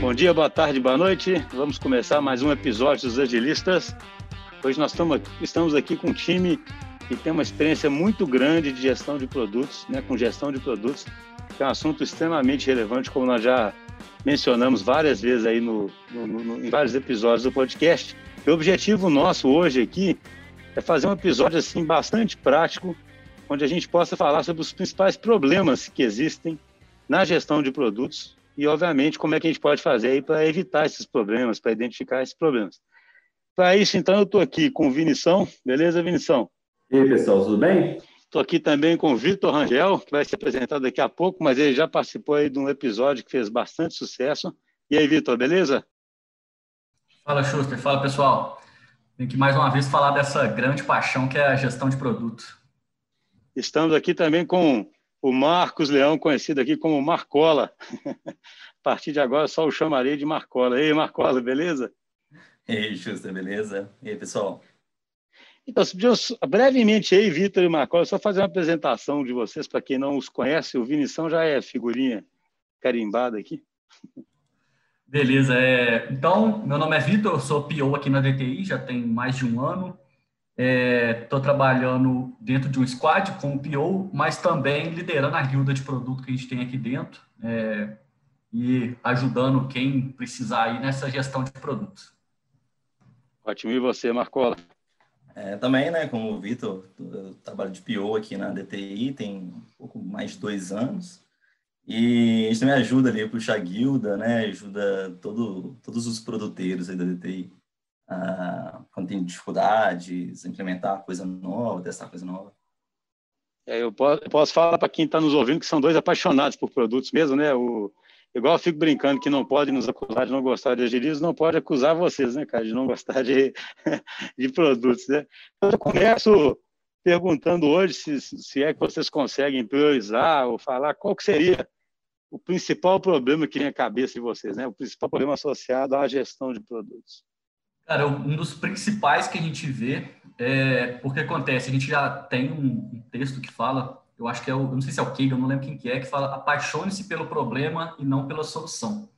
Bom dia, boa tarde, boa noite. Vamos começar mais um episódio dos Agilistas. Hoje nós estamos aqui com um time que tem uma experiência muito grande de gestão de produtos, né, com gestão de produtos, que é um assunto extremamente relevante, como nós já mencionamos várias vezes aí no, no, no, em vários episódios do podcast. o objetivo nosso hoje aqui é fazer um episódio assim bastante prático, onde a gente possa falar sobre os principais problemas que existem na gestão de produtos e, obviamente, como é que a gente pode fazer aí para evitar esses problemas, para identificar esses problemas. Para isso, então, eu estou aqui com o Vinição. Beleza, Vinição? E aí, pessoal, tudo bem? Estou aqui também com o Vitor Rangel, que vai ser apresentado daqui a pouco, mas ele já participou aí de um episódio que fez bastante sucesso. E aí, Vitor, beleza? Fala, Schuster. Fala, pessoal. Tem que mais uma vez falar dessa grande paixão que é a gestão de produto. Estamos aqui também com o Marcos Leão, conhecido aqui como Marcola. a partir de agora, só o chamarei de Marcola. E aí, Marcola, beleza? E aí, Schuster, beleza? E aí, pessoal? Então, brevemente aí, Vitor e Marcola, só fazer uma apresentação de vocês para quem não os conhece. O Vinição já é figurinha carimbada aqui. Beleza. É... Então, meu nome é Vitor, sou PO aqui na DTI, já tem mais de um ano. Estou é... trabalhando dentro de um squad como PO, mas também liderando a guilda de produto que a gente tem aqui dentro é... e ajudando quem precisar aí nessa gestão de produtos. Ótimo. E você, Marcola? É, também, né, como o Vitor, eu trabalho de PO aqui na DTI, tem um pouco mais de dois anos. E a gente também ajuda ali a puxar a guilda, né, ajuda todo, todos os produteiros aí da DTI. A quando tem dificuldades, implementar coisa nova, testar coisa nova. É, eu, posso, eu posso falar para quem está nos ouvindo que são dois apaixonados por produtos mesmo, né? O, Igual eu fico brincando que não pode nos acusar de não gostar de agilismo, não pode acusar vocês, né, cara, de não gostar de, de produtos, né? Eu começo perguntando hoje se, se é que vocês conseguem priorizar ou falar qual que seria o principal problema que tem na cabeça de vocês, né? O principal problema associado à gestão de produtos. Cara, um dos principais que a gente vê é porque acontece, a gente já tem um texto que fala eu acho que é o, eu não sei se é o Kegel, não lembro quem que é, que fala apaixone-se pelo problema e não pela solução.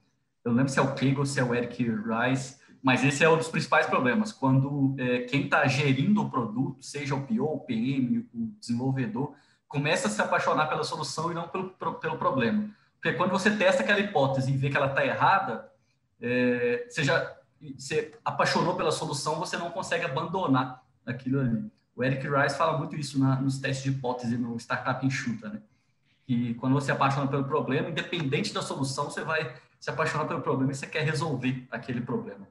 Eu não lembro se é o Kegel, se é o Eric Rice, mas esse é um dos principais problemas. Quando é, quem está gerindo o produto, seja o PO, o PM, o desenvolvedor, começa a se apaixonar pela solução e não pelo, pelo problema. Porque quando você testa aquela hipótese e vê que ela está errada, é, você já você apaixonou pela solução, você não consegue abandonar aquilo ali. O Eric Rice fala muito isso na, nos testes de hipótese no Startup Enxuta, né? Que quando você apaixona pelo problema, independente da solução, você vai se apaixonar pelo problema e você quer resolver aquele problema.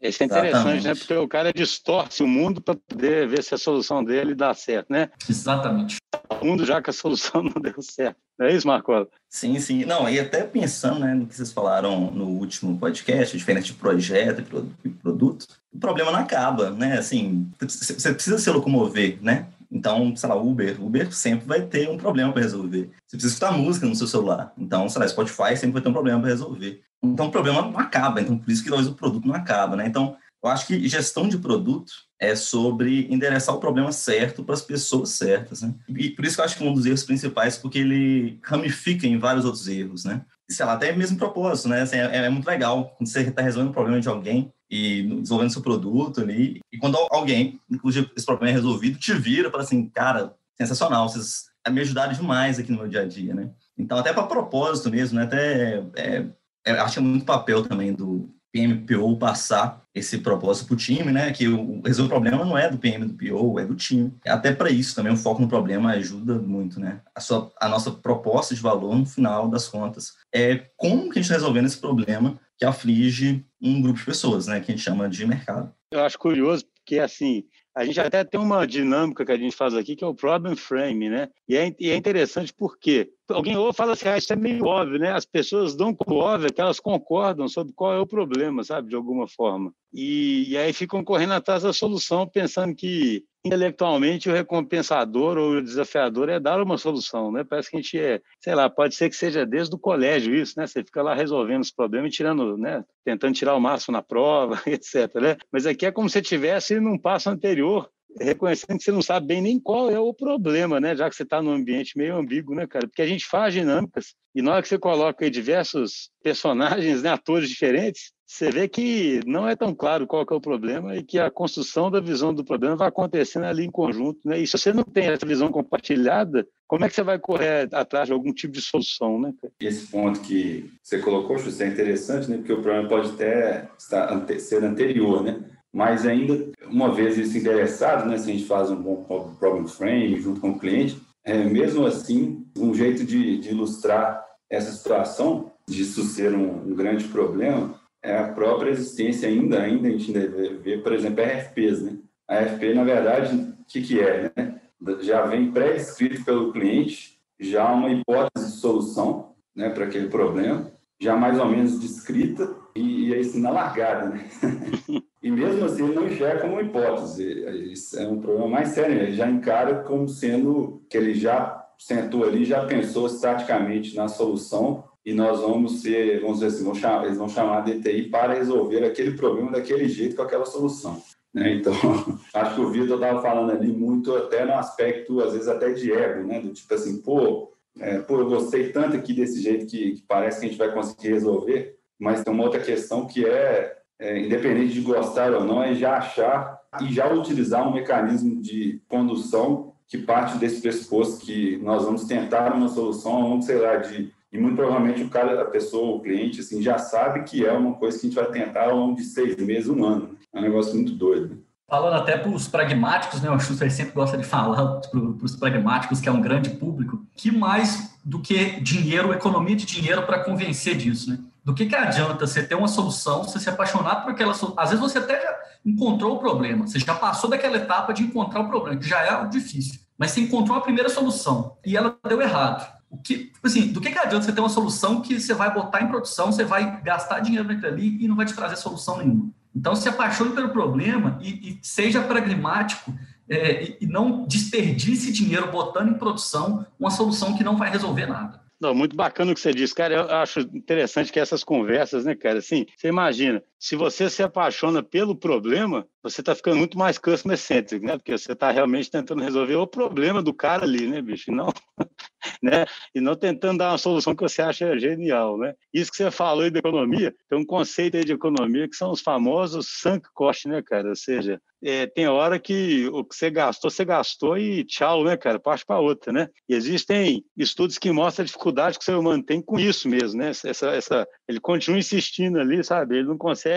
Isso é interessante, Exatamente. né? Porque o cara distorce o mundo para poder ver se a solução dele dá certo, né? Exatamente. O mundo já que a solução não deu certo. Não é isso, Marcola? Sim, sim. Não, e até pensando né, no que vocês falaram no último podcast, diferente de projeto e produto, o problema não acaba, né? Assim, você precisa se locomover, né? Então, sei lá, Uber, Uber sempre vai ter um problema para resolver. Você precisa escutar música no seu celular. Então, sei lá, Spotify sempre vai ter um problema para resolver. Então, o problema não acaba. Então, por isso que talvez o produto não acaba, né? Então, eu acho que gestão de produto é sobre endereçar o problema certo para as pessoas certas, né? E por isso que eu acho que um dos erros principais, porque ele ramifica em vários outros erros, né? sei lá, até mesmo propósito, né? Assim, é, é, muito legal quando você está resolvendo o problema de alguém e desenvolvendo seu produto ali, e quando alguém, inclusive esse problema é resolvido, te vira fala assim, cara, sensacional, vocês me ajudaram demais aqui no meu dia a dia, né? Então, até para propósito mesmo, né? Até, é, é, acho que é muito papel também do, PMPO passar esse propósito para o time, né? Que o, resolver o problema não é do PM do PO, é do time. Até para isso também o foco no problema ajuda muito, né? A, sua, a nossa proposta de valor no final das contas é como que a gente está resolvendo esse problema que aflige um grupo de pessoas, né? Que a gente chama de mercado. Eu acho curioso porque assim a gente até tem uma dinâmica que a gente faz aqui, que é o problem frame, né? E é, e é interessante porque alguém ou fala assim, ah, isso é meio óbvio, né? As pessoas dão como óbvio que elas concordam sobre qual é o problema, sabe? De alguma forma. E, e aí ficam correndo atrás da solução, pensando que intelectualmente o recompensador ou o desafiador é dar uma solução, né? Parece que a gente é, sei lá, pode ser que seja desde o colégio isso, né? Você fica lá resolvendo os problemas e tirando, né? Tentando tirar o máximo na prova, etc, né? Mas aqui é como se tivesse num passo anterior reconhecendo que você não sabe bem nem qual é o problema, né? Já que você está num ambiente meio ambíguo, né, cara? Porque a gente faz dinâmicas e na hora que você coloca diversos personagens, né, atores diferentes, você vê que não é tão claro qual é o problema e que a construção da visão do problema vai acontecendo ali em conjunto, né? E se você não tem essa visão compartilhada, como é que você vai correr atrás de algum tipo de solução, né? Esse ponto que você colocou, José, é interessante, né? Porque o problema pode até estar, ser anterior, né? Mas ainda, uma vez isso interessado, né? Se a gente faz um bom problem frame junto com o cliente, é, mesmo assim, um jeito de, de ilustrar essa situação, disso ser um, um grande problema, é a própria existência ainda, ainda a gente vê, por exemplo, RFPs, né? A RFP, na verdade, o que, que é, né? Já vem pré-escrito pelo cliente, já uma hipótese de solução, né, para aquele problema, já mais ou menos descrita e, e assim na largada, né? e mesmo assim ele não enxerga como uma hipótese, isso é um problema mais sério, ele já encara como sendo que ele já sentou ali, já pensou estaticamente na solução e nós vamos ser, vamos dizer assim, vão chamar, eles vão chamar a DTI para resolver aquele problema daquele jeito, com aquela solução. Né? Então, acho que o Vitor estava falando ali muito até no aspecto, às vezes até de ego, né? do tipo assim, pô, é, pô eu gostei tanto aqui desse jeito que, que, parece que a gente vai conseguir resolver, mas tem uma outra questão que é, é, independente de gostar ou não, é já achar e já utilizar um mecanismo de condução que parte desse pressuposto que nós vamos tentar uma solução longo, sei lá, de e muito provavelmente o cara, a pessoa, o cliente, assim, já sabe que é uma coisa que a gente vai tentar ao longo de seis meses, um ano. É um negócio muito doido. Falando até para os pragmáticos, né? O Schuster sempre gosta de falar para os pragmáticos, que é um grande público, que mais do que dinheiro, economia de dinheiro para convencer disso, né? Do que, que adianta você ter uma solução, você se apaixonar por aquela solução? Às vezes você até já encontrou o problema, você já passou daquela etapa de encontrar o problema, que já é algo difícil. Mas você encontrou a primeira solução e ela deu errado o que, tipo assim, do que, que adianta você ter uma solução que você vai botar em produção, você vai gastar dinheiro naquilo ali e não vai te trazer solução nenhuma? Então, se apaixone pelo problema e, e seja pragmático é, e, e não desperdice dinheiro botando em produção uma solução que não vai resolver nada. Não, muito bacana o que você disse, cara. Eu acho interessante que essas conversas, né, cara? Assim, você imagina, se você se apaixona pelo problema, você está ficando muito mais customer centric, né? Porque você está realmente tentando resolver o problema do cara ali, né, bicho? E não, né? E não tentando dar uma solução que você acha genial, né? Isso que você falou aí da economia, tem um conceito aí de economia que são os famosos sunk cost, né, cara? Ou seja, é, tem hora que o que você gastou, você gastou e tchau, né, cara? Parte para outra, né? E existem estudos que mostram a dificuldade que humano tem com isso mesmo, né? Essa, essa, ele continua insistindo ali, sabe? Ele não consegue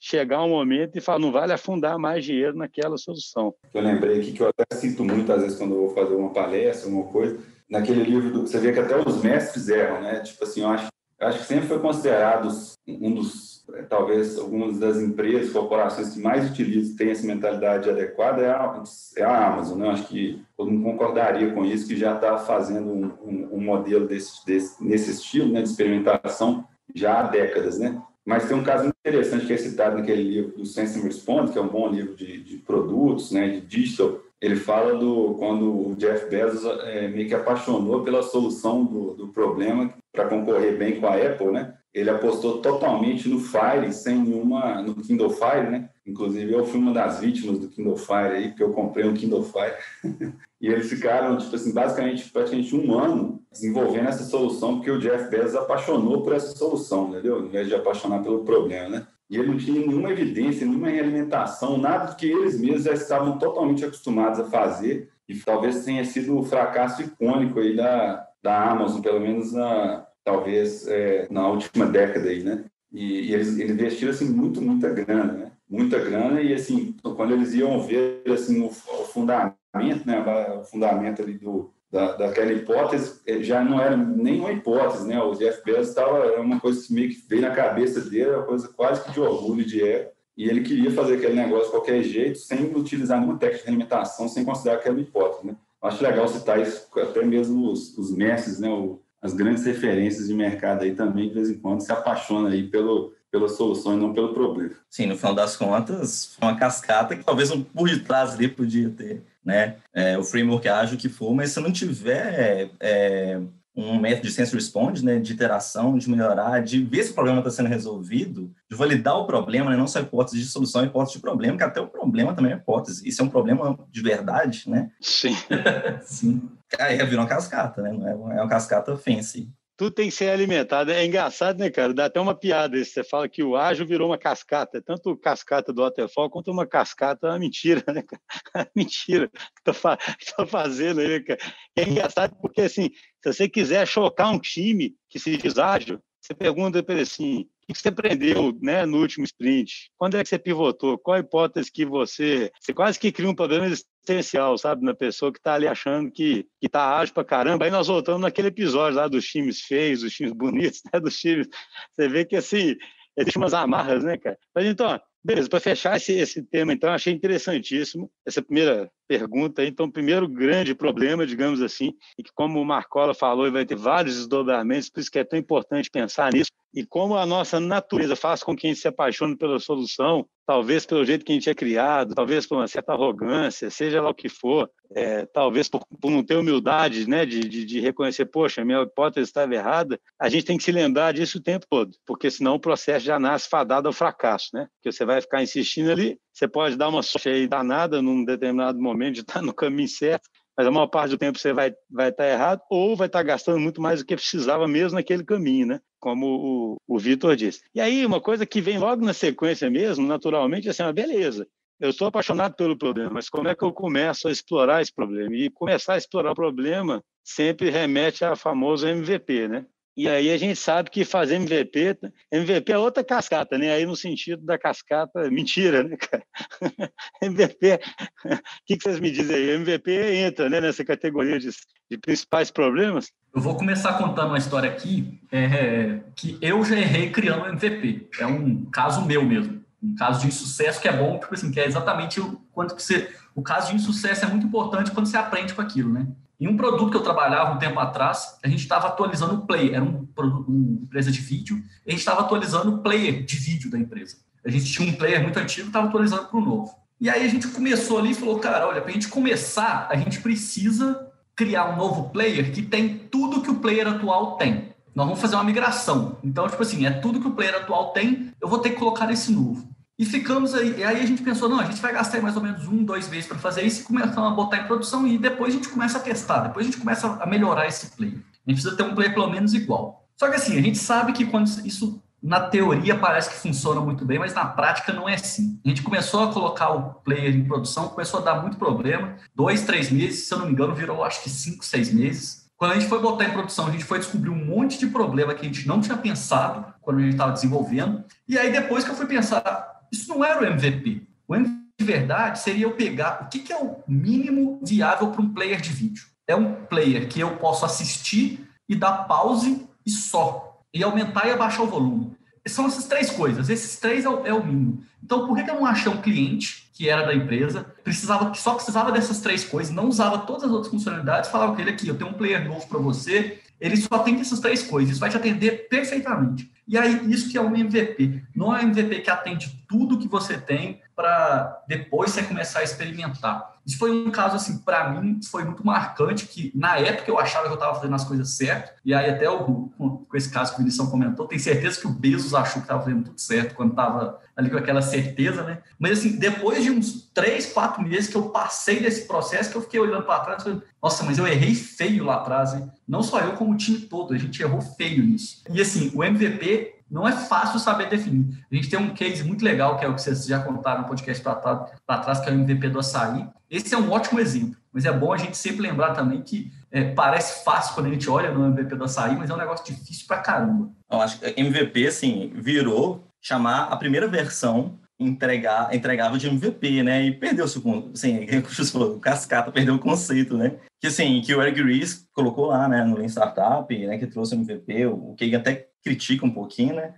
chegar um momento e falar, não vale afundar mais dinheiro naquela solução. Eu lembrei aqui que eu até sinto muitas vezes quando eu vou fazer uma palestra, uma coisa, naquele livro, do, você vê que até os mestres erram, né? Tipo assim, eu acho, eu acho que sempre foi considerado um dos, é, talvez, algumas das empresas, corporações que mais utilizam, têm essa mentalidade adequada, é a, é a Amazon, né? Eu acho que todo mundo concordaria com isso, que já está fazendo um, um, um, modelo desse, desse, nesse estilo, né, de experimentação já há décadas, né? Mas tem um caso interessante que é citado naquele livro do Sense and Respond, que é um bom livro de, de produtos, né, de digital, ele fala do quando o Jeff Bezos é, meio que apaixonou pela solução do, do problema para concorrer bem com a Apple, né? Ele apostou totalmente no Fire, sem nenhuma no Kindle Fire, né? Inclusive eu fui uma das vítimas do Kindle Fire aí, porque eu comprei um Kindle Fire. e eles ficaram tipo assim, basicamente praticamente um ano desenvolvendo essa solução, porque o Jeff Bezos apaixonou por essa solução, entendeu? Ao invés de apaixonar pelo problema, né? e ele não tinha nenhuma evidência, nenhuma realimentação, nada que eles mesmos já estavam totalmente acostumados a fazer, e talvez tenha sido o fracasso icônico aí da, da Amazon, pelo menos na, talvez é, na última década aí, né? E, e eles, eles investiram assim muito, muita grana, né? Muita grana e assim, quando eles iam ver assim o, o fundamento, né? O fundamento ali do, da, daquela hipótese já não era nem uma hipótese, né? O Jeff Bezos estava era uma coisa meio que veio na cabeça dele, uma coisa quase que de orgulho de ego, e ele queria fazer aquele negócio de qualquer jeito, sem utilizar nenhuma técnica de alimentação, sem considerar aquela hipótese, né? Acho legal citar isso, até mesmo os, os mestres, né? O, as grandes referências de mercado aí também, de vez em quando, se apaixonam aí pelo, pela solução e não pelo problema. Sim, no final das contas, foi uma cascata que talvez um por detrás ali podia ter né? É, o framework ágil que for, mas se não tiver é, um método de sense response, né, de iteração, de melhorar, de ver se o problema está sendo resolvido, de validar o problema, né, não só hipótese de solução, hipótese de problema, que até o problema também é hipótese. Isso é um problema de verdade, né? Sim. Sim. Aí virou uma cascata, né? Não é, é uma cascata fancy tudo tem que ser alimentado. É engraçado, né, cara? Dá até uma piada isso. Você fala que o ágil virou uma cascata, tanto cascata do waterfall quanto uma cascata, uma mentira, né, cara? mentira que fa tô fazendo aí, cara. É engraçado porque, assim, se você quiser chocar um time que se diz ágil, você pergunta para ele assim, o que você aprendeu né, no último sprint? Quando é que você pivotou? Qual a hipótese que você... Você quase que cria um problema existencial, sabe? Na pessoa que está ali achando que está ágil para caramba. Aí nós voltamos naquele episódio lá dos times feios, dos times bonitos, né? dos times... Você vê que, assim, existem umas amarras, né, cara? Mas, então, beleza, para fechar esse, esse tema, então, achei interessantíssimo essa primeira pergunta. Então, primeiro grande problema, digamos assim, e que como o Marcola falou, vai ter vários desdobramentos, por isso que é tão importante pensar nisso, e como a nossa natureza faz com que a gente se apaixone pela solução, talvez pelo jeito que a gente é criado, talvez por uma certa arrogância, seja lá o que for, é, talvez por, por, não ter humildade né, de, de, de, reconhecer, poxa, minha hipótese estava errada, a gente tem que se lembrar disso o tempo todo, porque senão o processo já nasce fadado ao fracasso, né? Porque você vai ficar insistindo ali, você pode dar uma sorte aí danada num determinado momento de estar no caminho certo, mas a maior parte do tempo você vai, vai estar errado ou vai estar gastando muito mais do que precisava mesmo naquele caminho, né? Como o, o Vitor disse. E aí, uma coisa que vem logo na sequência mesmo, naturalmente, é assim, ah, beleza, eu estou apaixonado pelo problema, mas como é que eu começo a explorar esse problema? E começar a explorar o problema sempre remete a famoso MVP, né? E aí a gente sabe que fazer MVP, MVP é outra cascata, né? Aí no sentido da cascata, mentira, né, cara? MVP, o que, que vocês me dizem aí? MVP entra né, nessa categoria de, de principais problemas? Eu vou começar contando uma história aqui é, que eu já errei criando MVP. É um caso meu mesmo. Um caso de insucesso que é bom, tipo assim, que é exatamente o quanto que você. O caso de insucesso é muito importante quando você aprende com aquilo, né? Em um produto que eu trabalhava um tempo atrás, a gente estava atualizando o player, era um uma empresa de vídeo, a gente estava atualizando o player de vídeo da empresa. A gente tinha um player muito antigo, estava atualizando para o novo. E aí a gente começou ali e falou, cara, olha, para a gente começar, a gente precisa criar um novo player que tem tudo que o player atual tem. Nós vamos fazer uma migração. Então, tipo assim, é tudo que o player atual tem, eu vou ter que colocar nesse novo. E ficamos aí. E aí a gente pensou, não, a gente vai gastar mais ou menos um, dois meses para fazer isso e começamos a botar em produção e depois a gente começa a testar, depois a gente começa a melhorar esse player. A gente precisa ter um player pelo menos igual. Só que assim, a gente sabe que quando isso na teoria parece que funciona muito bem, mas na prática não é assim. A gente começou a colocar o player em produção, começou a dar muito problema. Dois, três meses, se eu não me engano, virou acho que cinco, seis meses. Quando a gente foi botar em produção, a gente foi descobrir um monte de problema que a gente não tinha pensado quando a gente estava desenvolvendo. E aí, depois que eu fui pensar, isso não era o MVP. O MVP de verdade seria eu pegar o que, que é o mínimo viável para um player de vídeo. É um player que eu posso assistir e dar pause e só. E aumentar e abaixar o volume. São essas três coisas. Esses três é o, é o mínimo. Então, por que, que eu não achei um cliente que era da empresa, precisava só precisava dessas três coisas, não usava todas as outras funcionalidades, falava com ele aqui, eu tenho um player novo para você, ele só tem essas três coisas, isso vai te atender perfeitamente. E aí, isso que é um MVP. Não é um MVP que atende tudo que você tem para depois você começar a experimentar. Isso foi um caso, assim, para mim, foi muito marcante, que na época eu achava que eu estava fazendo as coisas certo, e aí até o, com esse caso que o Vinicius comentou, tenho certeza que o Bezos achou que estava fazendo tudo certo quando estava ali com aquela certeza, né? Mas, assim, depois de uns três, quatro meses que eu passei desse processo, que eu fiquei olhando para trás, falei, nossa, mas eu errei feio lá atrás, hein? Não só eu, como o time todo, a gente errou feio nisso. E, assim, o MVP não é fácil saber definir. A gente tem um case muito legal, que é o que vocês já contaram no podcast para trás, que é o MVP do açaí. Esse é um ótimo exemplo, mas é bom a gente sempre lembrar também que é, parece fácil quando a gente olha no MVP do açaí, mas é um negócio difícil pra caramba. Eu acho que MVP, assim, virou chamar a primeira versão entregar, entregava de MVP, né? E perdeu-se o, assim, o cascata perdeu o conceito, né? Que assim, que o Eric Ries colocou lá, né, no Lean Startup, né, que trouxe o MVP, o Kagan até critica um pouquinho, né,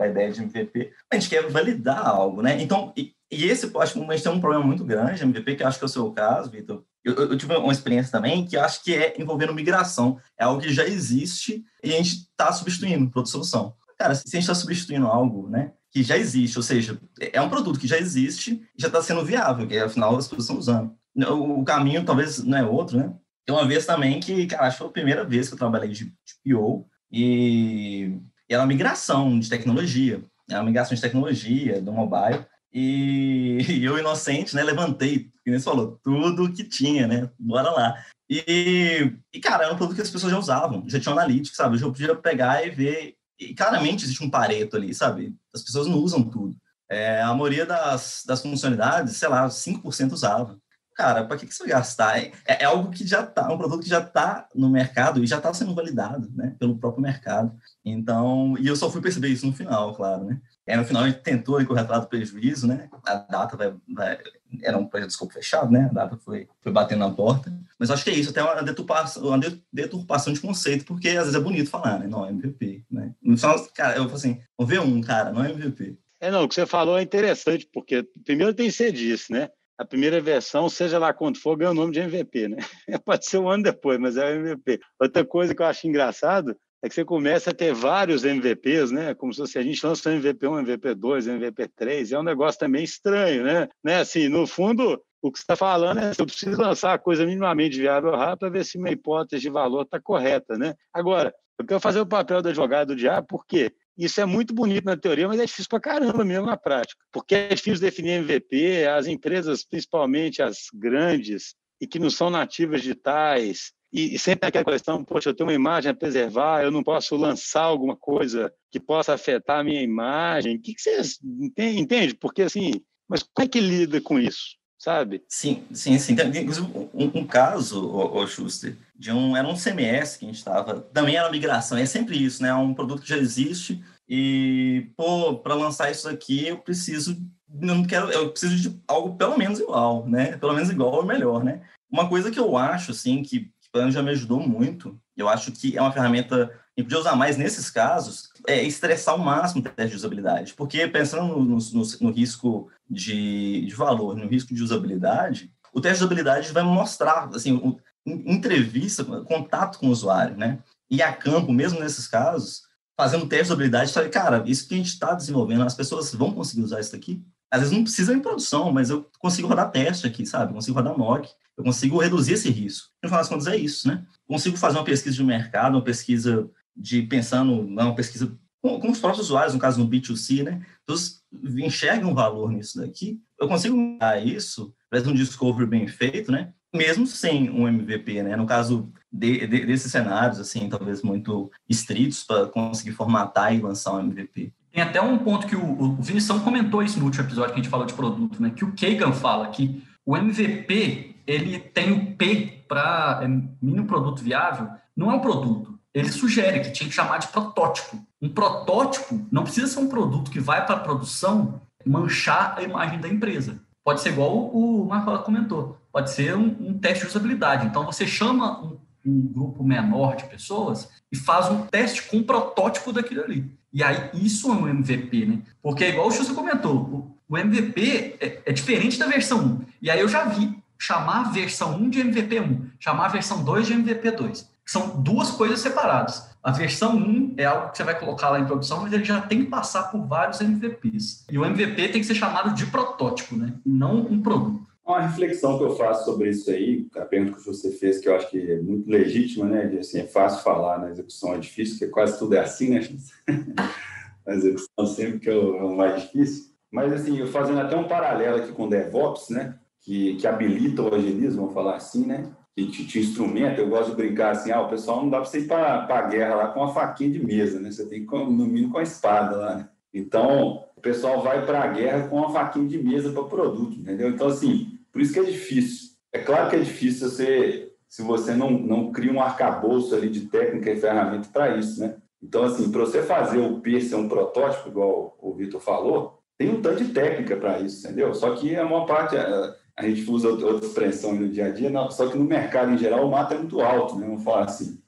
a ideia de MVP. A gente quer validar algo, né? Então, e, e esse, acho que a gente tem um problema muito grande, MVP, que acho que é o seu caso, Vitor. Eu, eu, tive uma experiência também que acho que é envolvendo migração. É algo que já existe e a gente está substituindo para outra solução. Cara, se a gente está substituindo algo, né, que já existe, ou seja, é um produto que já existe e já está sendo viável, que afinal as pessoas estão usando. O caminho talvez não é outro, né? Tem uma vez também que, cara, acho que foi a primeira vez que eu trabalhei de, de PO e, e era uma migração de tecnologia. Era uma migração de tecnologia do mobile. E, e eu, inocente, né, levantei, como você falou, tudo que tinha, né? Bora lá. E, e, cara, era um produto que as pessoas já usavam, já tinha analítico, sabe? Eu já podia pegar e ver. E claramente existe um pareto ali, sabe? As pessoas não usam tudo. É, a maioria das, das funcionalidades, sei lá, 5% usava. Cara, para que, que você vai gastar? É, é, algo que já está, um produto que já está no mercado e já está sendo validado, né, pelo próprio mercado. Então, e eu só fui perceber isso no final, claro, né? Aí, no final, a gente tentou correr atrás do prejuízo, né? A data vai, vai, era um projeto de escopo fechado, né? A data foi, foi batendo na porta. Mas acho que é isso, até uma deturpação, uma deturpação de conceito, porque às vezes é bonito falar, né? Não, é MVP, né? Final, cara, eu falo assim, V1, cara, não é MVP. É, não, o que você falou é interessante, porque primeiro tem que ser disso, né? A primeira versão, seja lá quanto for, ganha o nome de MVP, né? Pode ser um ano depois, mas é o MVP. Outra coisa que eu acho engraçado é que você começa a ter vários MVPs, né? Como se a gente lança um MVP1, MVP2, MVP3, é um negócio também estranho, né? né? Assim, no fundo, o que você está falando é que eu preciso lançar a coisa minimamente viável rápido para ver se minha hipótese de valor está correta, né? Agora, eu quero fazer o papel do advogado do diabo, por quê? Isso é muito bonito na teoria, mas é difícil para caramba mesmo na prática, porque é difícil definir MVP, as empresas, principalmente as grandes, e que não são nativas digitais, e, e sempre aquela questão, poxa, eu tenho uma imagem a preservar, eu não posso lançar alguma coisa que possa afetar a minha imagem. O que, que vocês entendem? Porque, assim, mas como é que lida com isso? sabe? Sim, sim, sim. Tem, um, um, caso, o, o Schuster, de um, era um CMS que a gente estava, também era migração, é sempre isso, né? É um produto que já existe e, pô, para lançar isso aqui eu preciso, não quero, eu preciso de algo pelo menos igual, né? Pelo menos igual ou melhor, né? Uma coisa que eu acho, assim, que, que já me ajudou muito, eu acho que é uma ferramenta que podia usar mais nesses casos, é estressar ao máximo o teste de usabilidade. Porque pensando no, no, no risco de, de, valor, no risco de usabilidade, o teste de usabilidade vai mostrar, assim, o, entrevista, contato com o usuário, né? E a campo, mesmo nesses casos, fazendo teste de usabilidade, falei, cara, isso que a gente está desenvolvendo, as pessoas vão conseguir usar isso daqui? Às vezes não precisa em produção, mas eu consigo rodar teste aqui, sabe? Consigo rodar mock, eu consigo reduzir esse risco. No final das contas, é isso, né? Consigo fazer uma pesquisa de mercado, uma pesquisa de pensando numa pesquisa com, com, os próprios usuários, no caso no B2C, né? Todos enxergam valor nisso daqui. Eu consigo dar isso, fazer um discovery bem feito, né? Mesmo sem um MVP, né? No caso de, de, desses cenários, assim, talvez muito estritos para conseguir formatar e lançar um MVP. Tem até um ponto que o, o Vinição comentou isso no último episódio que a gente falou de produto, né? Que o Kagan fala que o MVP ele tem o P para é, mínimo produto viável, não é um produto ele sugere que tinha que chamar de protótipo. Um protótipo não precisa ser um produto que vai para a produção manchar a imagem da empresa. Pode ser igual o Marco comentou, pode ser um, um, teste de usabilidade. Então você chama um, um, grupo menor de pessoas e faz um teste com um protótipo daquilo ali. E aí isso é um MVP, né? Porque igual o Xuxa comentou, o, o MVP é, é, diferente da versão 1. E aí eu já vi chamar a versão 1 de MVP 1, chamar a versão 2 de MVP 2 são duas coisas separadas. A versão 1 é algo que você vai colocar lá em produção, mas ele já tem que passar por vários MVPs. E o MVP tem que ser chamado de protótipo, né? não um produto. Uma reflexão que eu faço sobre isso aí, a pergunta que você fez, que eu acho que é muito legítima, né? De, assim, é fácil falar, na execução é difícil, porque quase tudo é assim, né? na execução sempre que é o mais difícil. Mas, assim, eu fazendo até um paralelo aqui com DevOps, né? Que, que habilita o agilismo, vamos falar assim, né? que te, instrumenta, eu gosto de brincar assim, ah, o pessoal não dá para você ir para a guerra lá com uma faquinha de mesa, né? Você tem que, no mínimo, com a espada lá, né? Então, o pessoal vai para a guerra com uma faquinha de mesa para produto, entendeu? Então, assim, por isso que é difícil. É claro que é difícil você, se você não, não cria um arcabouço ali de técnica e ferramenta para isso, né? Então, assim, para você fazer o P ser um protótipo, igual o Vitor falou, tem um tanto de técnica para isso, entendeu? Só que a maior parte, a gente usa outra expressão no dia a dia, só que no mercado em geral o mato é muito alto, né? Vamos falar assim.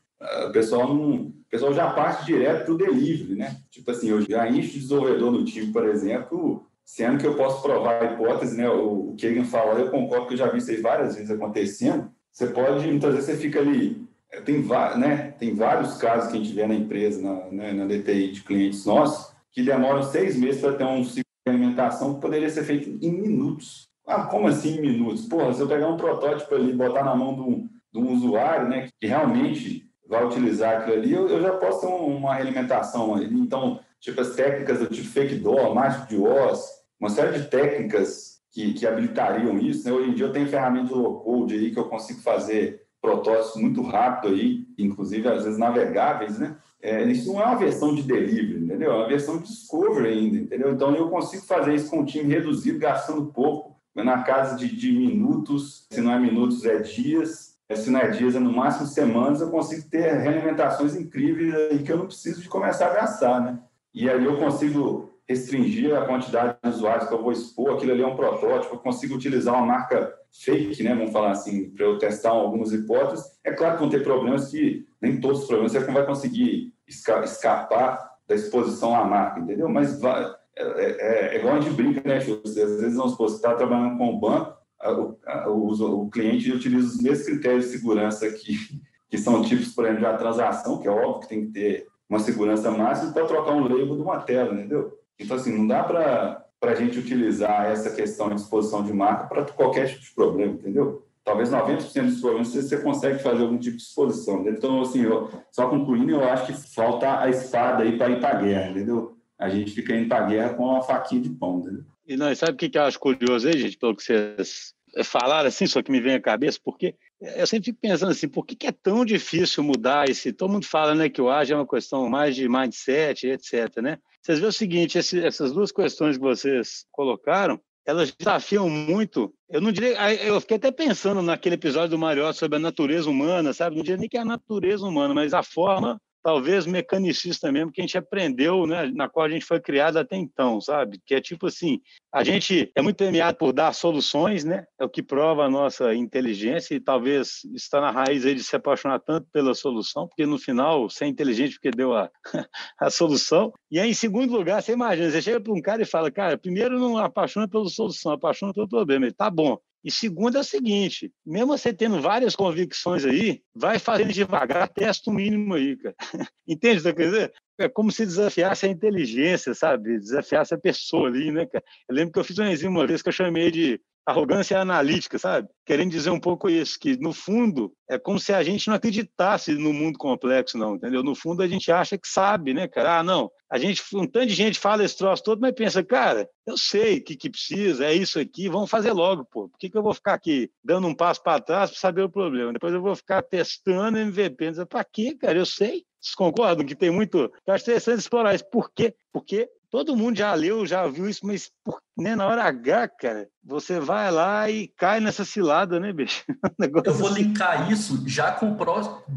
O pessoal, não, o pessoal já parte direto para o delivery, né? Tipo assim, eu já encho de desenvolvedor no time, por exemplo, sendo que eu posso provar a hipótese, né? O, o Kagan fala, eu concordo que eu já vi isso aí várias vezes acontecendo. Você pode, muitas vezes você fica ali, é, tem, né, tem vários casos que a gente vê na empresa, na, né, na DTI de clientes nossos, que demoram seis meses para ter um ciclo de alimentação que poderia ser feito em minutos. Ah, como assim minutos? Porra, se eu pegar um protótipo ali, botar na mão de um, de um usuário, né, que realmente vai utilizar aquilo ali, eu, eu já posso ter uma realimentação ali. Então, tipo as técnicas do tipo fake door, mágico de Oz, uma série de técnicas que, que habilitariam isso. Né? Hoje em dia eu tenho ferramentas de low code aí que eu consigo fazer protótipos muito rápido aí, inclusive às vezes navegáveis, né? É, isso não é uma versão de delivery, entendeu? É uma versão de discovery ainda, entendeu? Então eu consigo fazer isso com um time reduzido, gastando pouco, na casa de, de minutos, se não é minutos, é dias, é, se não é dias, é no máximo semanas, eu consigo ter realimentações incríveis aí que eu não preciso de começar a gastar, né? E aí eu consigo restringir a quantidade de usuários que eu vou expor, aquilo ali é um protótipo, eu consigo utilizar uma marca fake, né, vamos falar assim, para eu testar algumas hipóteses. É claro que vão ter problemas que, nem todos os problemas, você não vai conseguir escapar da exposição à marca, entendeu? Mas vai, é, é, é, igual a gente brinca, né, Às vezes, vamos supor, você está trabalhando com o banco, o, o, o, cliente utiliza os mesmos critérios de segurança que, que são tipos, por exemplo, de transação, que é óbvio que tem que ter uma segurança máxima para trocar um label de uma tela, entendeu? Então, assim, não dá para a gente utilizar essa questão de exposição de marca para qualquer tipo de problema, entendeu? Talvez 90% dos problemas você consegue fazer algum tipo de exposição. Entendeu? Então, assim, eu, só concluindo, eu acho que falta a espada aí para ir para a guerra, entendeu? A gente fica indo para a guerra com uma faquinha de pão, entendeu? E nós sabe o que, que eu acho curioso aí, gente, pelo que vocês falaram assim, só que me vem à cabeça, porque eu sempre fico pensando assim, por que, que é tão difícil mudar esse... Todo mundo fala né, que o ágil é uma questão mais de mindset, etc., né? Vocês veem o seguinte, esse, essas duas questões que vocês colocaram, elas desafiam muito. Eu não diria, eu fiquei até pensando naquele episódio do Mariota sobre a natureza humana, sabe? Não diria nem que é a natureza humana, mas a forma talvez mecanicista mesmo que a gente aprendeu, né, na qual a gente foi criado até então, sabe? Que é tipo assim, a gente é muito premiado por dar soluções, né? É o que prova a nossa inteligência e talvez está na raiz aí de se apaixonar tanto pela solução, porque no final você é inteligente porque deu a, a solução. E aí, em segundo lugar, você imagina, você chega para um cara e fala, cara, primeiro não apaixona pela solução, apaixona pelo problema. Ele, tá bom, e segundo é o seguinte, mesmo você tendo várias convicções aí, vai fazendo devagar, testa o mínimo aí, cara. Entende o que eu quero dizer? É como se desafiasse a inteligência, sabe? Desafiasse a pessoa ali, né, cara? Eu lembro que eu fiz um enzima uma vez que eu chamei de arrogância analítica, sabe? Querendo dizer um pouco isso, que no fundo é como se a gente não acreditasse no mundo complexo, não, entendeu? No fundo a gente acha que sabe, né, cara? Ah, não, a gente, um tanto de gente fala esse troço todo, mas pensa, cara, eu sei o que, que precisa, é isso aqui, vamos fazer logo, pô. Por que, que eu vou ficar aqui dando um passo para trás para saber o problema? Depois eu vou ficar testando MVP, para quê, cara? Eu sei. Vocês concordam que tem muito. Eu acho interessante explorar isso. Por quê? Porque todo mundo já leu, já viu isso, mas né, na hora H, cara, você vai lá e cai nessa cilada, né, bicho? Eu vou assim. linkar isso já com o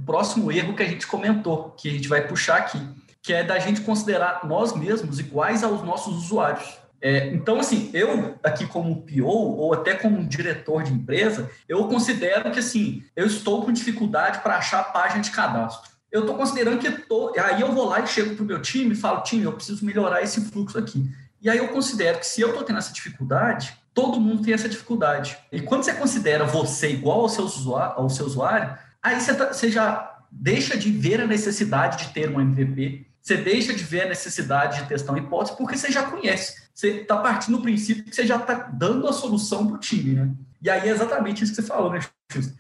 próximo erro que a gente comentou, que a gente vai puxar aqui, que é da gente considerar nós mesmos iguais aos nossos usuários. É, então, assim, eu aqui como PO ou até como diretor de empresa, eu considero que, assim, eu estou com dificuldade para achar a página de cadastro eu estou considerando que tô, aí eu vou lá e chego para o meu time e falo, time, eu preciso melhorar esse fluxo aqui. E aí eu considero que se eu estou tendo essa dificuldade, todo mundo tem essa dificuldade. E quando você considera você igual ao seu usuário, ao seu usuário aí você, tá, você já deixa de ver a necessidade de ter um MVP, você deixa de ver a necessidade de testar uma hipótese, porque você já conhece. Você está partindo do princípio que você já está dando a solução para o time, né? E aí é exatamente isso que você falou, né,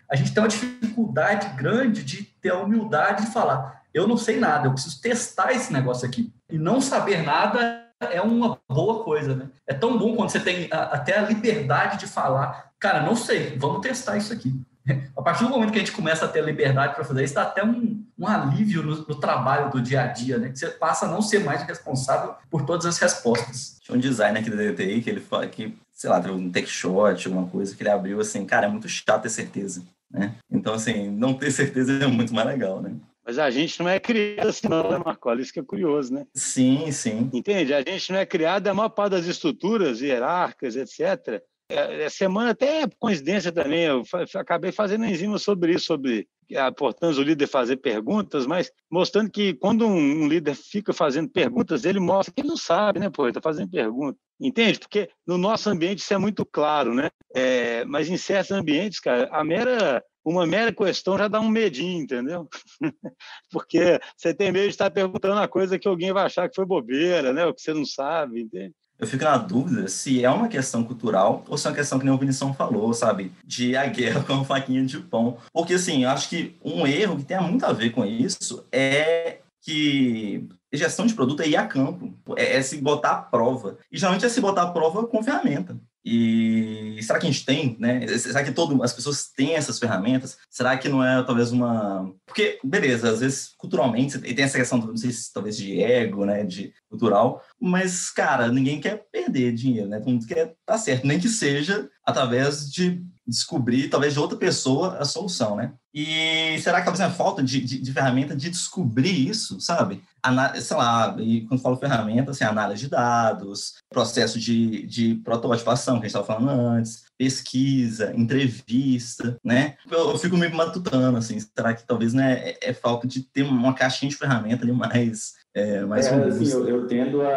A gente tem uma dificuldade grande de ter a humildade de falar: eu não sei nada, eu preciso testar esse negócio aqui. E não saber nada é uma boa coisa, né? É tão bom quando você tem a, até a liberdade de falar: cara, não sei, vamos testar isso aqui. A partir do momento que a gente começa a ter a liberdade para fazer isso, dá até um, um alívio no, no, trabalho do dia a dia, né? Que você passa a não ser mais responsável por todas as respostas. Tinha um designer aqui da DTI que ele fala que sei lá, teve um take shot, alguma coisa que ele abriu, assim, cara, é muito chato ter certeza, né? Então, assim, não ter certeza é muito mais legal, né? Mas a gente não é criado assim, não, né, Marcola? Isso que é curioso, né? Sim, sim. Entende? A gente não é criado, a maior parte das estruturas hierárquicas, etc. É, é semana até é coincidência também, eu acabei fazendo enzima sobre isso, sobre a importância do líder fazer perguntas, mas mostrando que quando um líder fica fazendo perguntas, ele mostra que ele não sabe, né, pô, ele está fazendo pergunta. Entende? Porque no nosso ambiente isso é muito claro, né? É, mas em certos ambientes, cara, a mera uma mera questão já dá um medinho, entendeu? Porque você tem medo de estar perguntando a coisa que alguém vai achar que foi bobeira, né? O que você não sabe, entende? Eu fico na dúvida se é uma questão cultural ou se é uma questão que nem o Vinição falou, sabe? De a guerra com a faquinha de pão. Porque, assim, eu acho que um erro que tem muito a ver com isso é que gestão de produto é ir a campo, é, é se botar à prova. E geralmente é se botar à prova com ferramenta. E será que a gente tem, né? Será que todo, as pessoas têm essas ferramentas? Será que não é talvez uma. Porque, beleza, às vezes culturalmente, e tem essa questão, não sei se talvez de ego, né? De cultural, mas, cara, ninguém quer perder dinheiro, né? Todo mundo quer tá certo, nem que seja através de descobrir, talvez de outra pessoa, a solução, né? E será que talvez a falta de, de, de ferramenta de descobrir isso, sabe? Ana, sei lá, e quando falo ferramenta, assim, análise de dados, processo de, de prototipação, que a gente estava falando antes, pesquisa, entrevista, né? Eu, eu, fico meio matutando, assim, será que talvez né, é, é falta de ter uma caixinha de ferramenta ali mais é, mais é, assim, eu, eu, tendo a,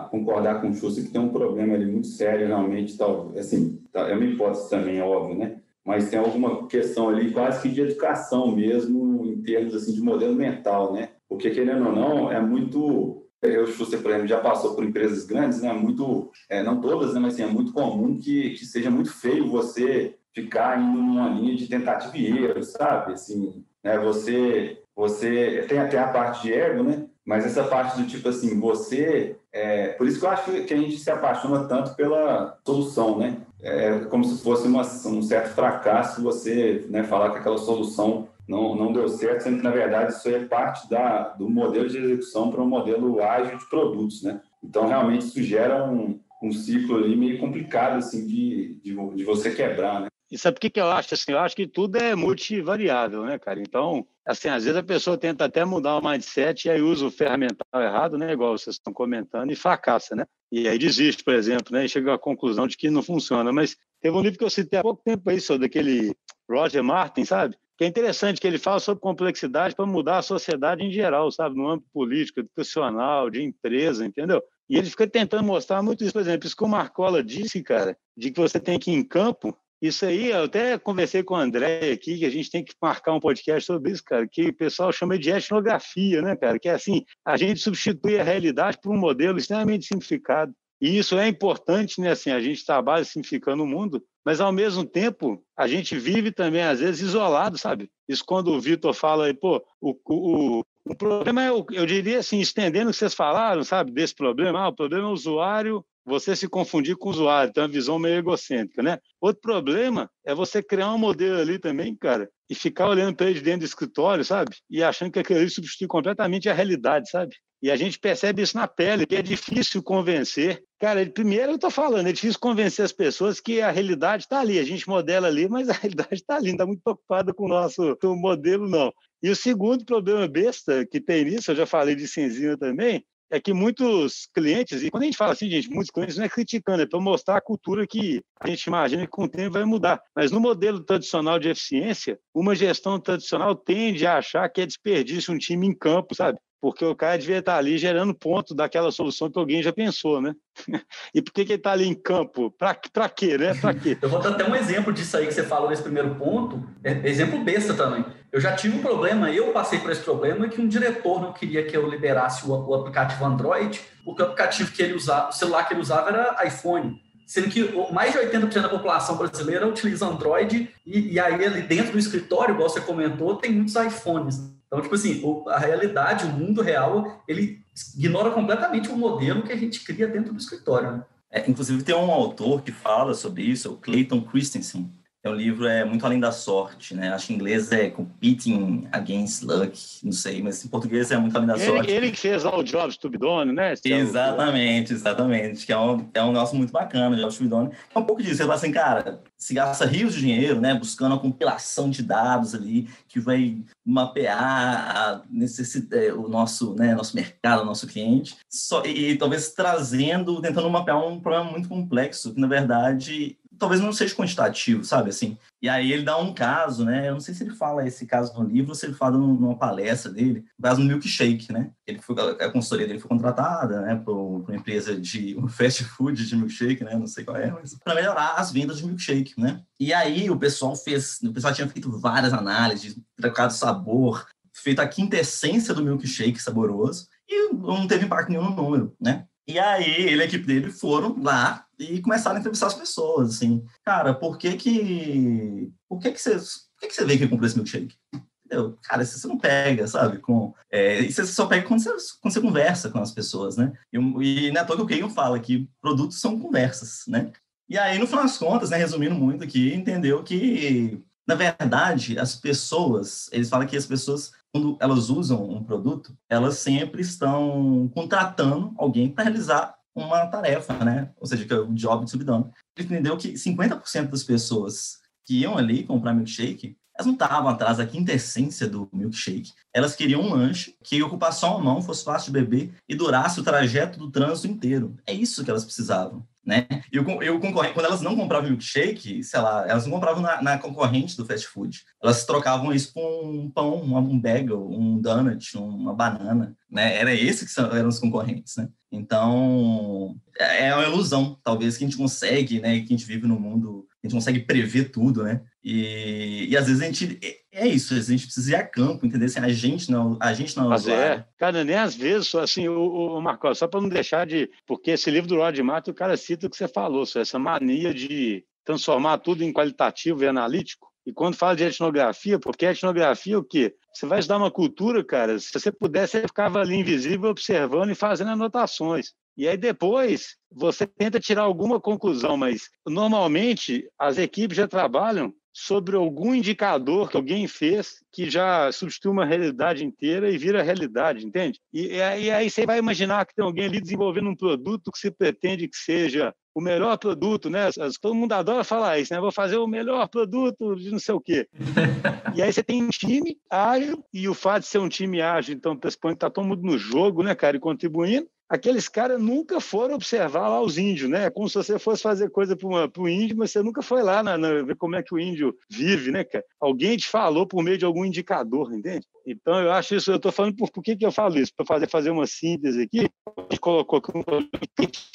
a, concordar com o Schuster que tem um problema ali muito sério, realmente, tal, assim, tá, é uma hipótese também, é óbvio, né? Mas tem alguma questão ali quase que de educação mesmo, em termos assim, de modelo mental, né? Porque, querendo ou não, é muito... Eu, Schuster, por exemplo, já passou por empresas grandes, né? Muito, é, não todas, né? Mas assim, é muito comum que, que seja muito feio você ficar indo numa linha de tentativa e erro, sabe? Assim, né? Você, você tem até a parte de ego, né? Mas essa parte do tipo assim, você. É, por isso que eu acho que a gente se apaixona tanto pela solução, né? É como se fosse uma, um certo fracasso você né, falar que aquela solução não, não deu certo, sendo que, na verdade, isso é parte da, do modelo de execução para um modelo ágil de produtos, né? Então, realmente, isso gera um, um ciclo ali meio complicado, assim, de, de, de você quebrar, né? E sabe o que, que eu acho? Assim, eu acho que tudo é multivariável, né, cara? Então, assim, às vezes a pessoa tenta até mudar o mindset e aí usa o ferramental errado, né? Igual vocês estão comentando, e fracassa, né? E aí desiste, por exemplo, né? E chega à conclusão de que não funciona. Mas teve um livro que eu citei há pouco tempo aí, sobre daquele Roger Martin, sabe? Que é interessante que ele fala sobre complexidade para mudar a sociedade em geral, sabe? No âmbito político, educacional, de empresa, entendeu? E ele fica tentando mostrar muito isso, por exemplo, isso que o Marcola disse, cara, de que você tem que ir em campo isso aí, eu até conversei com o André aqui, que a gente tem que marcar um podcast sobre isso, cara, que o pessoal chama de etnografia, né, cara? Que é assim, a gente substitui a realidade por um modelo extremamente simplificado. E isso é importante, né? Assim, a gente trabalha simplificando o mundo, mas ao mesmo tempo a gente vive também, às vezes, isolado, sabe? Isso quando o Vitor fala aí, pô, o, o, o problema é, eu diria assim, estendendo o que vocês falaram, sabe, desse problema, ah, o problema é o usuário você se confundir com o usuário, tem uma visão meio egocêntrica, né? Outro problema é você criar um modelo ali também, cara, e ficar olhando para ele dentro do escritório, sabe? E achando que aquilo ali substitui completamente a realidade, sabe? E a gente percebe isso na pele, que é difícil convencer. Cara, primeiro eu estou falando, é difícil convencer as pessoas que a realidade está ali. A gente modela ali, mas a realidade está ali. Não está muito preocupada com o nosso modelo, não. E o segundo problema besta que tem nisso, eu já falei de cinzinho também, é que muitos clientes, e quando a gente fala assim, gente, muitos clientes não é criticando, é para mostrar a cultura que a gente imagina que com o tempo vai mudar. Mas no modelo tradicional de eficiência, uma gestão tradicional tende a achar que é desperdício um time em campo, sabe? Porque o cara devia estar ali gerando ponto daquela solução que alguém já pensou, né? e por que, que ele está ali em campo? Para quê, né? Para quê? Eu vou dar até um exemplo disso aí que você falou nesse primeiro ponto, é, exemplo besta também. Eu já tive um problema, eu passei por esse problema, que um diretor não queria que eu liberasse o, o aplicativo Android, porque o aplicativo que ele usava, o celular que ele usava era iPhone sendo que mais de 80% da população brasileira utiliza Android e, e, aí ali dentro do escritório, igual você comentou, tem muitos iPhones. Então, tipo assim, a realidade, o mundo real, ele ignora completamente o modelo que a gente cria dentro do escritório. Né? É, inclusive, tem um autor que fala sobre isso, o Clayton Christensen, é um livro é muito além da sorte, né? Acho que em inglês é Competing Against Luck, não sei, mas em português é muito além da ele, sorte. Ele que fez lá o Jobs to be done, né? Esse exatamente, é o... exatamente. Que é um, é um negócio muito bacana, Jobs to be done. É um pouco disso, você fala assim, cara, se gasta rios de dinheiro, né? Buscando a compilação de dados ali, que vai mapear necessidade, o nosso, né, nosso mercado, o nosso cliente, só, e, e talvez trazendo, tentando mapear um problema muito complexo, que na verdade talvez não seja quantitativo, sabe assim? E aí ele dá um caso, né? Eu não sei se ele fala esse caso no livro ou se ele fala numa palestra dele, o caso do milkshake, né? Ele foi, a consultoria dele foi contratada, né, por, uma empresa de um fast food de milkshake, né? Não sei qual é, mas para melhorar as vendas de milkshake, né? E aí o pessoal fez, o pessoal tinha feito várias análises, trocado sabor, feito a quintessência do milkshake saboroso e não teve impacto nenhum no número, né? E aí, ele e a equipe dele foram lá e começaram a entrevistar as pessoas, assim. Cara, por que que... Por que que você... Por que que você veio aqui comprar esse milkshake? Entendeu? Cara, você não pega, sabe? Com, é, você só pega quando você, quando você conversa com as pessoas, né? E, e não é toa que o Kagan fala que produtos são conversas, né? E aí, no final das contas, né, resumindo muito aqui, entendeu que, na verdade, as pessoas, eles falam que as pessoas, quando elas usam um produto, elas sempre estão contratando alguém para realizar uma tarefa, né? Ou seja, que é o job de subdono. Ele entendeu que 50% das pessoas que iam ali comprar milkshake, elas não estavam atrás da quintessência do milkshake. Elas queriam um lanche que ocupasse só uma mão, fosse fácil de beber e durasse o trajeto do trânsito inteiro. É isso que elas precisavam né? E o, eu concorrente, quando elas não compravam milkshake, sei lá, elas não compravam na, na, concorrente do fast food. Elas trocavam isso por um pão, um, bagel, um donut, uma banana, né? Era esse que são, eram os concorrentes, né? Então, é, é uma ilusão, talvez, que a gente consegue, né? Que a gente vive no mundo, a gente consegue prever tudo, né? E, e às vezes a gente é, é isso, a gente precisa ir a campo, entender? Assim, a gente não, a gente não. Mas é, cara, nem às vezes, assim, o, o Marcos, só para não deixar de, porque esse livro do Rod Mato, o cara cita o que você falou, essa mania de transformar tudo em qualitativo e analítico. E quando fala de etnografia, porque etnografia é o quê? Você vai estudar uma cultura, cara, se você pudesse, você ficava ali invisível observando e fazendo anotações. E aí depois você tenta tirar alguma conclusão, mas normalmente as equipes já trabalham sobre algum indicador que alguém fez que já substitui uma realidade inteira e vira realidade, entende? E, e, aí você vai imaginar que tem alguém ali desenvolvendo um produto que se pretende que seja o melhor produto, né? Todo mundo adora falar isso, né? Vou fazer o melhor produto de não sei o quê. e aí você tem um time ágil, e o fato de ser um time ágil, então, pressupõe que está todo mundo no jogo, né, cara, e contribuindo aqueles caras nunca foram observar lá os índios, né? É como se você fosse fazer coisa para o índio, mas você nunca foi lá na, na, ver como é que o índio vive, né, cara? Alguém te falou por meio de algum indicador, entende? Então, eu acho isso, eu estou falando por, por que, que eu falo isso? Para fazer, fazer uma síntese aqui, a gente colocou aqui um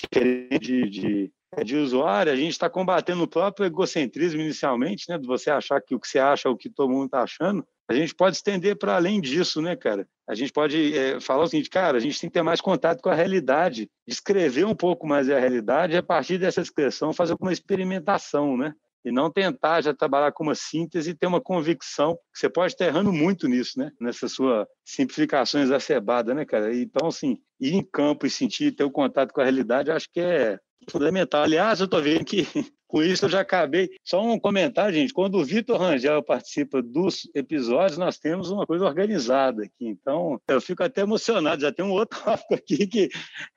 diferente de, de, de usuário, a gente está combatendo o próprio egocentrismo inicialmente, né? De você achar que o que você acha é o que todo mundo está achando, a gente pode estender para além disso, né, cara? A gente pode é, falar o seguinte, cara, a gente tem que ter mais contato com a realidade, descrever um pouco mais a realidade e, a partir dessa descrição, fazer uma experimentação, né? E não tentar já trabalhar com uma síntese e ter uma convicção, que você pode estar errando muito nisso, né? Nessa sua simplificação exacerbada, né, cara? Então, assim, ir em campo e sentir, ter o contato com a realidade, acho que é fundamental. Aliás, eu estou vendo que com isso eu já acabei. Só um comentário, gente. Quando o Vitor Rangel participa dos episódios, nós temos uma coisa organizada aqui. Então, eu fico até emocionado. Já tem um outro tópico aqui que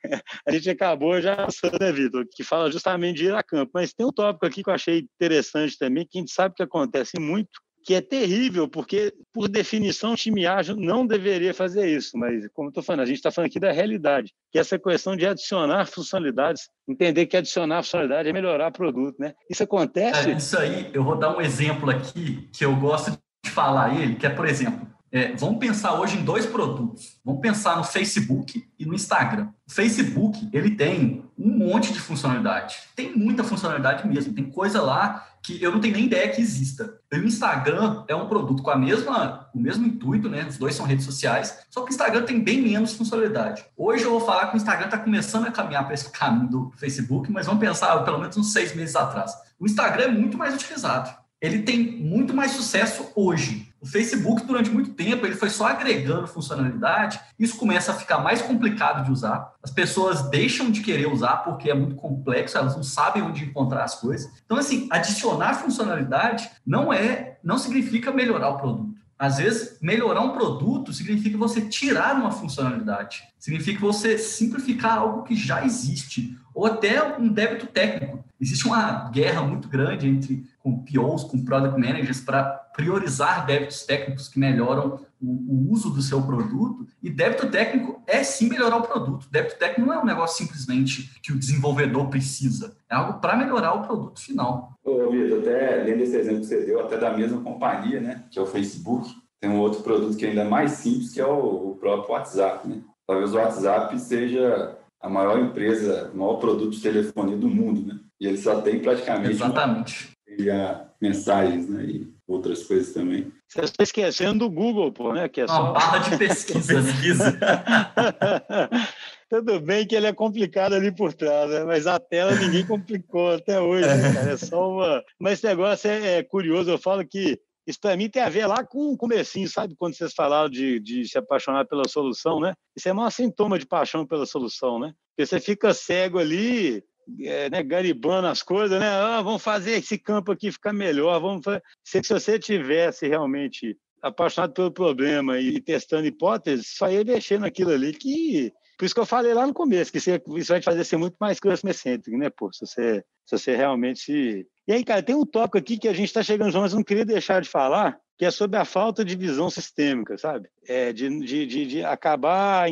a gente acabou já passando, né, Vitor? Que fala justamente de ir a campo. Mas tem um tópico aqui que eu achei interessante também, que a gente sabe que acontece muito que é terrível, porque, por definição, o time ágil não deveria fazer isso, mas, como eu estou falando, a gente está falando aqui da realidade, que é essa questão de adicionar funcionalidades, entender que adicionar funcionalidade é melhorar o produto, né? Isso acontece... É, isso aí, eu vou dar um exemplo aqui, que eu gosto de falar ele, que é, por exemplo, é, vamos pensar hoje em dois produtos. Vamos pensar no Facebook e no Instagram. O Facebook, ele tem um monte de funcionalidade. Tem muita funcionalidade mesmo. Tem coisa lá que eu não tenho nem ideia que exista. o Instagram é um produto com a mesma, o mesmo intuito, né? Os dois são redes sociais, só que o Instagram tem bem menos funcionalidade. Hoje eu vou falar que o Instagram está começando a caminhar para esse caminho do Facebook, mas vamos pensar pelo menos uns seis meses atrás. O Instagram é muito mais utilizado. Ele tem muito mais sucesso hoje o Facebook, durante muito tempo, ele foi só agregando funcionalidade, isso começa a ficar mais complicado de usar. As pessoas deixam de querer usar porque é muito complexo, elas não sabem onde encontrar as coisas. Então, assim, adicionar funcionalidade não é, não significa melhorar o produto. Às vezes, melhorar um produto significa você tirar uma funcionalidade, significa você simplificar algo que já existe, ou até um débito técnico. Existe uma guerra muito grande entre com POs, com Product Managers, para priorizar débitos técnicos que melhoram o, o, uso do seu produto. E débito técnico é sim melhorar o produto. Débito técnico não é um negócio simplesmente que o desenvolvedor precisa, é algo para melhorar o produto final. Ô, Vitor, até lendo esse exemplo que você deu, até da mesma companhia, né, que é o Facebook, tem um outro produto que é ainda mais simples, que é o, o próprio WhatsApp. Né? Talvez o WhatsApp seja a maior empresa, o maior produto de telefonia do mundo, né? E ele só tem praticamente Exatamente. Uma, mensagens, né? E outras coisas também. Você está esquecendo do Google, pô, né? Que é Uma só... barra de pesquisa. pesquisa. Tudo bem que ele é complicado ali por trás, né? mas a tela ninguém complicou até hoje, né, cara? É só uma. Mas esse negócio é, é curioso. Eu falo que isso para mim tem a ver lá com o comecinho, sabe? Quando vocês falaram de, de se apaixonar pela solução, né? Isso é um sintoma de paixão pela solução, né? Porque você fica cego ali, é, né, garibando as coisas, né? Ah, vamos fazer esse campo aqui ficar melhor. Vamos fazer... Se, se você tivesse realmente apaixonado pelo problema e testando hipóteses, só ia mexer naquilo ali que por isso que eu falei lá no começo, que isso vai te fazer ser muito mais customer centric, né, pô? Se você, se você realmente se... E aí, cara, tem um tópico aqui que a gente está chegando, mas não queria deixar de falar, que é sobre a falta de visão sistêmica, sabe? É, de, de, de, de acabar,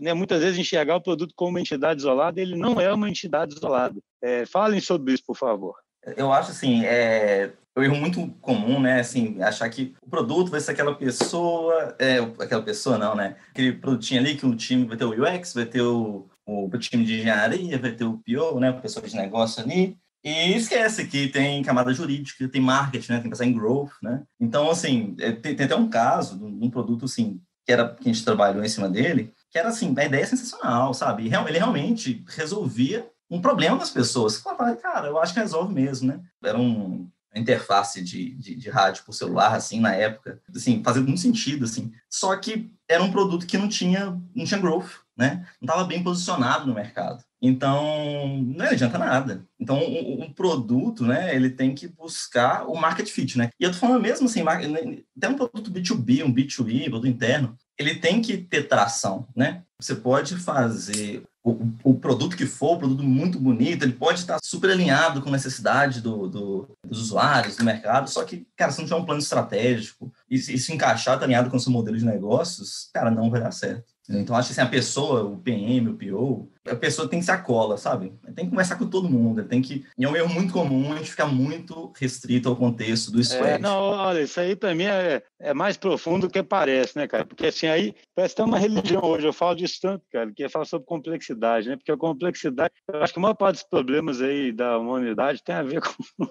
né, muitas vezes, enxergar o produto como uma entidade isolada, ele não é uma entidade isolada. É, falem sobre isso, por favor. Eu acho assim, é, um erro muito comum, né? Assim, achar que o produto vai ser aquela pessoa, é, aquela pessoa não, né? Aquele produtinho ali que o time vai ter o UX, vai ter o, o, o time de engenharia, vai ter o PO, né? O pessoal de negócio ali. E esquece que tem camada jurídica, tem marketing, né? Tem que pensar em growth, né? Então, assim, é, tem, tem até um caso de um produto, assim, que era que a gente trabalhou em cima dele, que era, assim, a ideia é sensacional, sabe? Ele realmente resolvia um problema das pessoas. Cara, eu acho que resolve mesmo, né? Era um, interface de, de, de, rádio por celular, assim, na época, assim, fazia muito sentido, assim. Só que era um produto que não tinha, não tinha growth, né? Não estava bem posicionado no mercado. Então, não adianta nada. Então, um, um, produto, né, ele tem que buscar o market fit, né? E eu tô falando mesmo assim, até um produto B2B, um B2B, produto interno, ele tem que ter tração, né? Você pode fazer o, o, produto que for, um produto muito bonito, ele pode estar super alinhado com a necessidade do, do, dos usuários, do mercado, só que, cara, se não tiver um plano estratégico e, e se encaixar, tá alinhado com o seu modelo de negócios, cara, não vai dar certo. Então, acho que assim, a pessoa, o PM, o PO, a pessoa tem que ser a cola, sabe? Tem que conversar com todo mundo, tem que... E é um erro muito comum a gente ficar muito restrito ao contexto do squad. É, não, olha, isso aí para mim é, é mais profundo do que parece, né, cara? Porque assim, aí parece que tem uma religião hoje, eu falo disso tanto, cara, que é falar sobre complexidade, né? Porque a complexidade, eu acho que a maior parte dos problemas aí da humanidade tem a ver com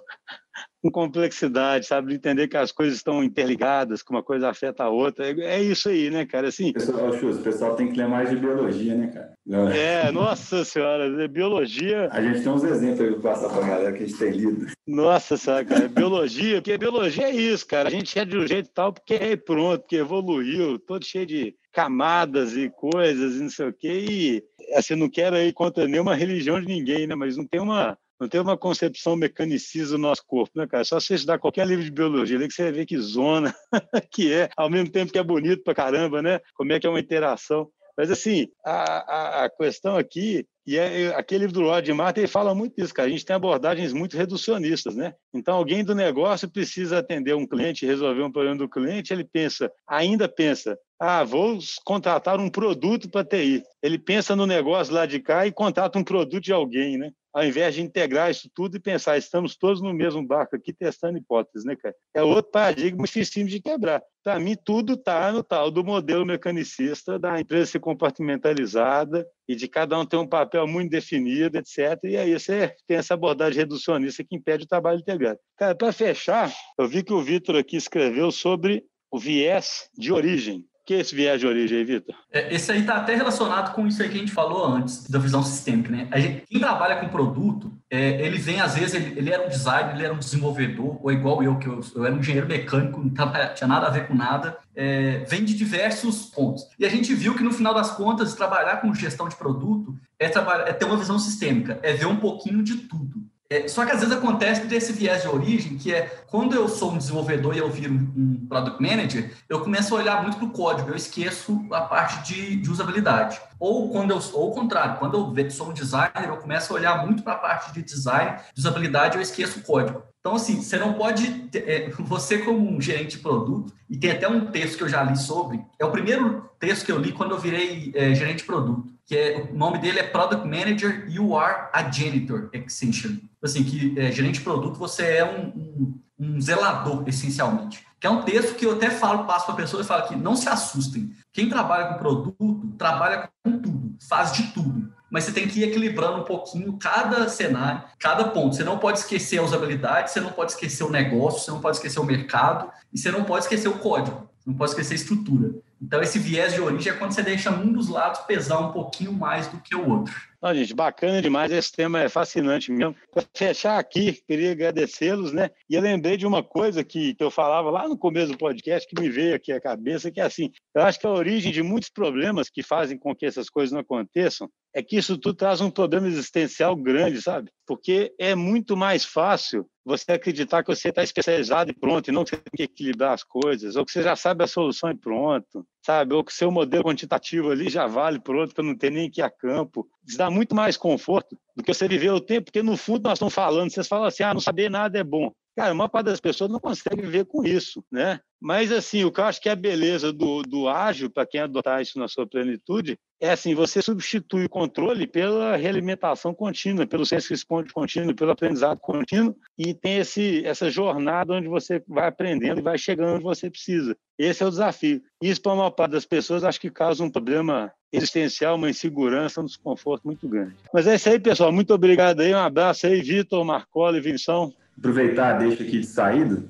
com complexidade, sabe? De entender que as coisas estão interligadas, que uma coisa afeta a outra. É, é isso aí, né, cara? Assim, pessoal, o pessoal tem que ler mais de biologia, né, cara? É, nossa senhora, biologia. A gente tem uns exemplos aí para passar para a galera que a gente tem lido. Nossa senhora, cara, biologia, porque biologia é isso, cara. A gente é de um jeito tal porque é pronto, porque evoluiu, todo cheio de camadas e coisas e não sei o quê. E assim, não quero ir contra nenhuma religião de ninguém, né? Mas não tem uma não tem uma concepção mecanicista do nosso corpo, né, cara? Só você estudar qualquer livro de biologia ali que você vai ver que zona que é, ao mesmo tempo que é bonito pra caramba, né? Como é que é uma interação. Mas, assim, a, a, a questão aqui, e é, aquele livro do Rod Martin, ele fala muito disso, cara. A gente tem abordagens muito reducionistas, né? Então, alguém do negócio precisa atender um cliente, resolver um problema do cliente, ele pensa, ainda pensa, ah, vou contratar um produto para TI. Ele pensa no negócio lá de cá e contrata um produto de alguém, né? Ao invés de integrar isso tudo e pensar, estamos todos no mesmo barco aqui testando hipóteses, né, cara? É outro paradigma difícil de quebrar. Para mim, tudo está no tal do modelo mecanicista da empresa ser compartimentalizada e de cada um ter um papel muito definido, etc. E aí você tem essa abordagem reducionista que impede o trabalho integrado. Cara, para fechar, eu vi que o Vitor aqui escreveu sobre o viés de origem que é esse viés de origem aí, Vitor? É, esse aí está até relacionado com isso aí que a gente falou antes, da visão sistêmica, né? A gente, quem trabalha com produto, é, ele vem, às vezes, ele, ele, era um designer, ele era um desenvolvedor, ou igual eu, que eu, eu era um engenheiro mecânico, não tava, tinha nada a ver com nada, é, vem de diversos pontos. E a gente viu que, no final das contas, trabalhar com gestão de produto é, trabalhar, é ter uma visão sistêmica, é ver um pouquinho de tudo. É, só que às vezes acontece desse viés de origem, que é quando eu sou um desenvolvedor e eu viro um product manager, eu começo a olhar muito para o código, eu esqueço a parte de, de, usabilidade. Ou quando eu, ou o contrário, quando eu sou um designer, eu começo a olhar muito para a parte de design, de usabilidade, eu esqueço o código. Então, assim, você não pode. É, você, como um gerente de produto, e tem até um texto que eu já li sobre, é o primeiro texto que eu li quando eu virei é, gerente de produto, que é o nome dele é Product Manager, You Are a Janitor, essentially. Assim, que é, gerente de produto, você é um, um, um zelador, essencialmente. Que é um texto que eu até falo, passo para a pessoa e falo que não se assustem. Quem trabalha com produto, trabalha com tudo, faz de tudo mas você tem que ir equilibrando um pouquinho cada cenário, cada ponto. Você não pode esquecer a usabilidade, você não pode esquecer o negócio, você não pode esquecer o mercado e você não pode esquecer o código, você não pode esquecer a estrutura. Então, esse viés de origem é quando você deixa um dos lados pesar um pouquinho mais do que o outro. Não, gente, bacana demais. Esse tema é fascinante mesmo. Para fechar aqui, queria agradecê-los, né? E eu lembrei de uma coisa que, que eu falava lá no começo do podcast que me veio aqui à cabeça, que é assim: eu acho que a origem de muitos problemas que fazem com que essas coisas não aconteçam é que isso tudo traz um problema existencial grande, sabe? Porque é muito mais fácil você acreditar que você está especializado e pronto, e não que você tem que equilibrar as coisas, ou que você já sabe a solução e pronto, sabe? Ou que seu modelo quantitativo ali já vale pronto para não ter nem que ir a campo. Isso dá muito mais conforto do que você viver o tempo, porque no fundo nós estamos falando, vocês falam assim, ah, não saber nada é bom. Cara, a maior parte das pessoas não consegue viver com isso, né? Mas, assim, o que eu acho que é a beleza do, do ágil, para quem adotar isso na sua plenitude, é assim, você substitui o controle pela realimentação contínua, pelo senso responde contínuo, pelo aprendizado contínuo, e tem esse, essa jornada onde você vai aprendendo e vai chegando onde você precisa. Esse é o desafio. Isso, para a maior parte das pessoas, acho que causa um problema existencial, uma insegurança, um desconforto muito grande. Mas é isso aí, pessoal. Muito obrigado aí. Um abraço aí, Vitor, Marcola e Vinção aproveitar deixa aqui de saída,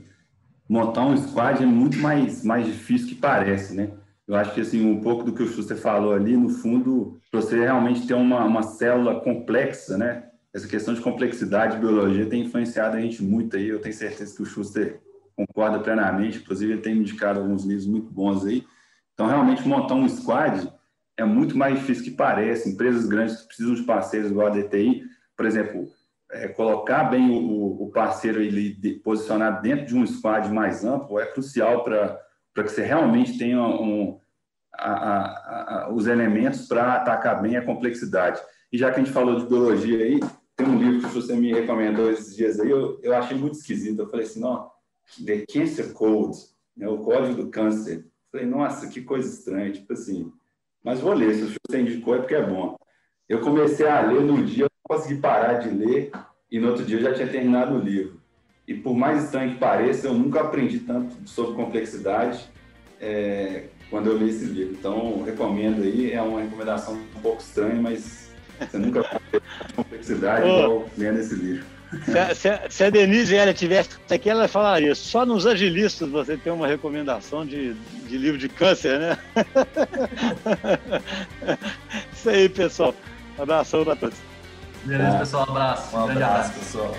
montar um squad é muito mais, mais difícil que parece, né? Eu acho que, assim, um pouco do que o Schuster falou ali, no fundo, você realmente ter uma, uma célula complexa, né? Essa questão de complexidade de biologia tem influenciado a gente muito aí. Eu tenho certeza que o Schuster concorda plenamente. Inclusive, ele tem indicado alguns livros muito bons aí. Então, realmente, montar um squad é muito mais difícil que parece. Empresas grandes precisam de parceiros igual a DTI, por exemplo, é, colocar bem o, o parceiro ele de, posicionado dentro de um squad mais amplo é crucial para que você realmente tenha um, a, a, a, os elementos para atacar bem a complexidade. E já que a gente falou de biologia aí, tem um livro que você me recomendou esses dias aí, eu, eu achei muito esquisito. Eu falei assim, não, The Cancer Code, né, o código do câncer. Eu falei, nossa, que coisa estranha, tipo assim. Mas vou ler, se você indicou é porque é bom. Eu comecei a ler no dia, consegui parar de ler e no outro dia eu já tinha terminado o livro. E por mais estranho que pareça, eu nunca aprendi tanto sobre complexidade é, quando eu li esse livro. Então, recomendo aí. É uma recomendação um pouco estranha, mas você nunca ter complexidade igual lendo esse livro. Se a, se, a, se a, Denise ela tivesse aqui, ela falaria: só nos agilistas você tem uma recomendação de, de livro de câncer, né? Isso aí, pessoal. Um abração para todos. Beleza, pessoal. Um abraço. Um abraço, pessoal.